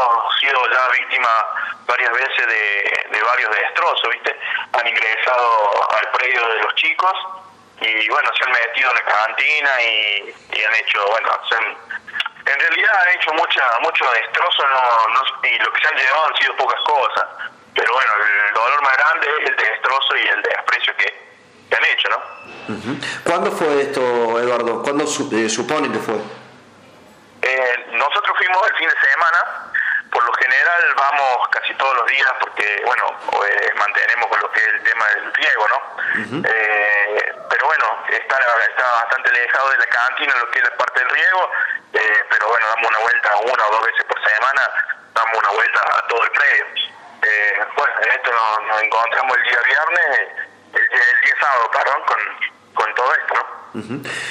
hemos sido ya víctimas varias veces de, varios destrozos, ¿viste? Han ingresado al predio de los chicos y bueno, se han metido en la cantina y, han hecho, bueno, en realidad han hecho mucha mucho destrozo no, y lo que se han llevado han sido pocas cosas. Pero bueno, el dolor más grande es el destrozo y el desprecio que, han hecho, ¿no? ¿Cuándo fue esto, Eduardo? ¿Cuándo eh, supone que fue? Eh, nosotros fuimos el fin de semana, por lo general vamos casi todos los días porque, bueno, eh, mantenemos con lo que es el tema del riego, ¿no? eh, pero bueno, está, está bastante alejado de la cantina lo que es la parte del riego, eh, pero bueno, damos una vuelta una o dos veces por semana, damos una vuelta a todo el predio. Eh, bueno, en esto nos, encontramos el día viernes, el, día sábado, perdón, con,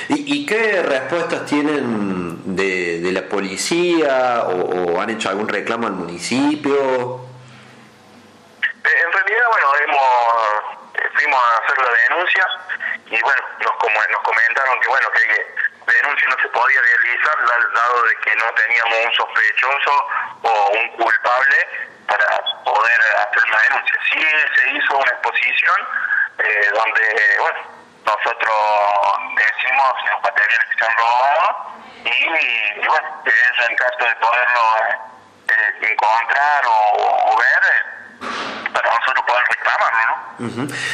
¿Y, ¿Y, qué respuestas tienen de, la policía o, han hecho algún reclamo al municipio? Eh, en realidad, bueno, hemos, fuimos a hacer la denuncia y bueno, nos, como, nos comentaron que bueno, que, la denuncia no se podía realizar dado de que no teníamos un sospechoso o un culpable para poder hacer una denuncia. Sí se hizo una exposición eh, donde, bueno, nosotros decimos los materiales que se han robado y, bueno, en caso de poderlo eh, encontrar o, ver,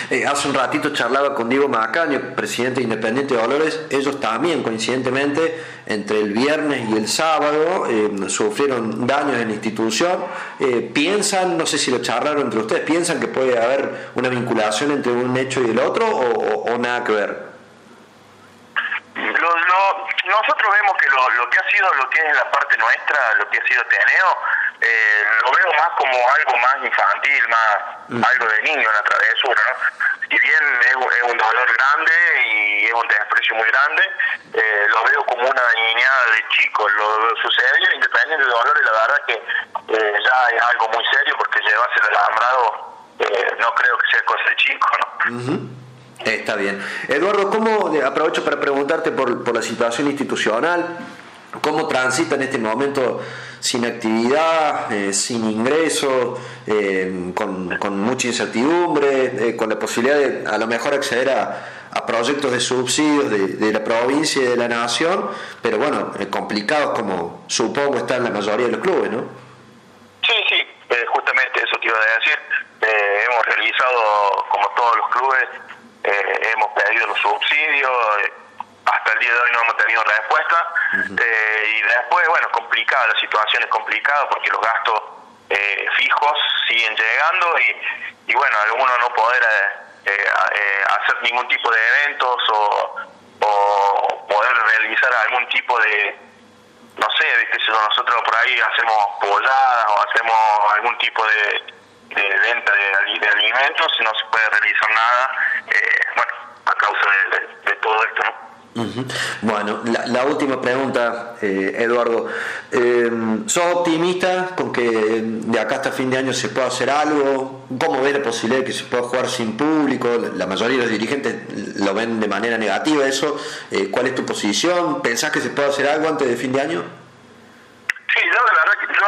Eh, hace un ratito charlaba con Diego Macaño, presidente independiente de Dolores, ellos también coincidentemente entre el viernes y el sábado eh, sufrieron daños en la institución. Eh, ¿Piensan, no sé si lo charlaron entre ustedes, piensan que puede haber una vinculación entre un hecho y el otro o, nada que ver? nosotros vemos que lo, lo, que ha sido lo que es la parte nuestra, lo que ha sido Teneo, eh, lo veo más como algo más infantil, más mm. algo de niño, una travesura, ¿no? Si bien es, un dolor grande y es un desprecio muy grande, eh, lo veo como una niñada de chico. Lo, sucedió independiente del dolor y la verdad que eh, ya es algo muy serio porque llevarse el alambrado eh, no creo que sea cosa de chico, ¿no? Está bien. Eduardo, ¿cómo, aprovecho para preguntarte por, por la situación institucional, cómo transita en este momento sin actividad, eh, sin ingresos, eh, con, mucha incertidumbre, eh, con la posibilidad de a lo mejor acceder a, proyectos de subsidios de, de, la provincia y de la nación, pero bueno, complicados como supongo están la mayoría de los clubes, ¿no? Sí, sí, justamente eso te iba a decir. hemos realizado, como todos los clubes, hemos pedido los subsidios hasta el día de hoy no hemos tenido respuesta. Eh, y después, bueno, complicada, la situación es complicada porque los gastos eh, fijos siguen llegando y, y bueno, algunos no poder eh, hacer ningún tipo de eventos o, o poder realizar algún tipo de, no sé, de nosotros por ahí hacemos polladas o hacemos algún tipo de, de venta de, de, alimentos y no se puede realizar nada, bueno, a causa de, Bueno, la, última pregunta, eh, Eduardo. Eh, ¿Sos optimista con que de acá hasta fin de año se pueda hacer algo? ¿Cómo ves la posibilidad de que se pueda jugar sin público? La mayoría de los dirigentes lo ven de manera negativa eso. Eh, ¿Cuál es tu posición? ¿Pensás que se puede hacer algo antes de fin de año? Sí, yo la verdad que yo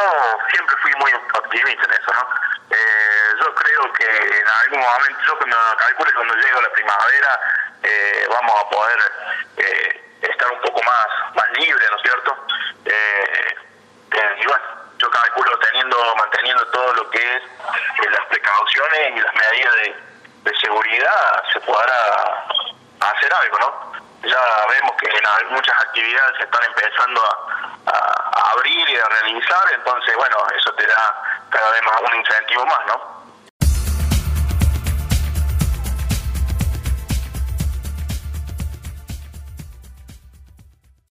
siempre fui muy optimista en eso, ¿no? Eh, que en algún momento, yo cuando calculo cuando llegue la primavera, eh, vamos a poder eh, estar un poco más, más ¿no es cierto? Eh, y bueno, yo calculo teniendo, manteniendo todo lo que es las precauciones y las medidas de, seguridad, se podrá hacer algo, ¿no? Ya vemos que en muchas actividades se están empezando a, a abrir y a realizar, entonces, bueno, eso te da cada vez más un incentivo más, ¿no?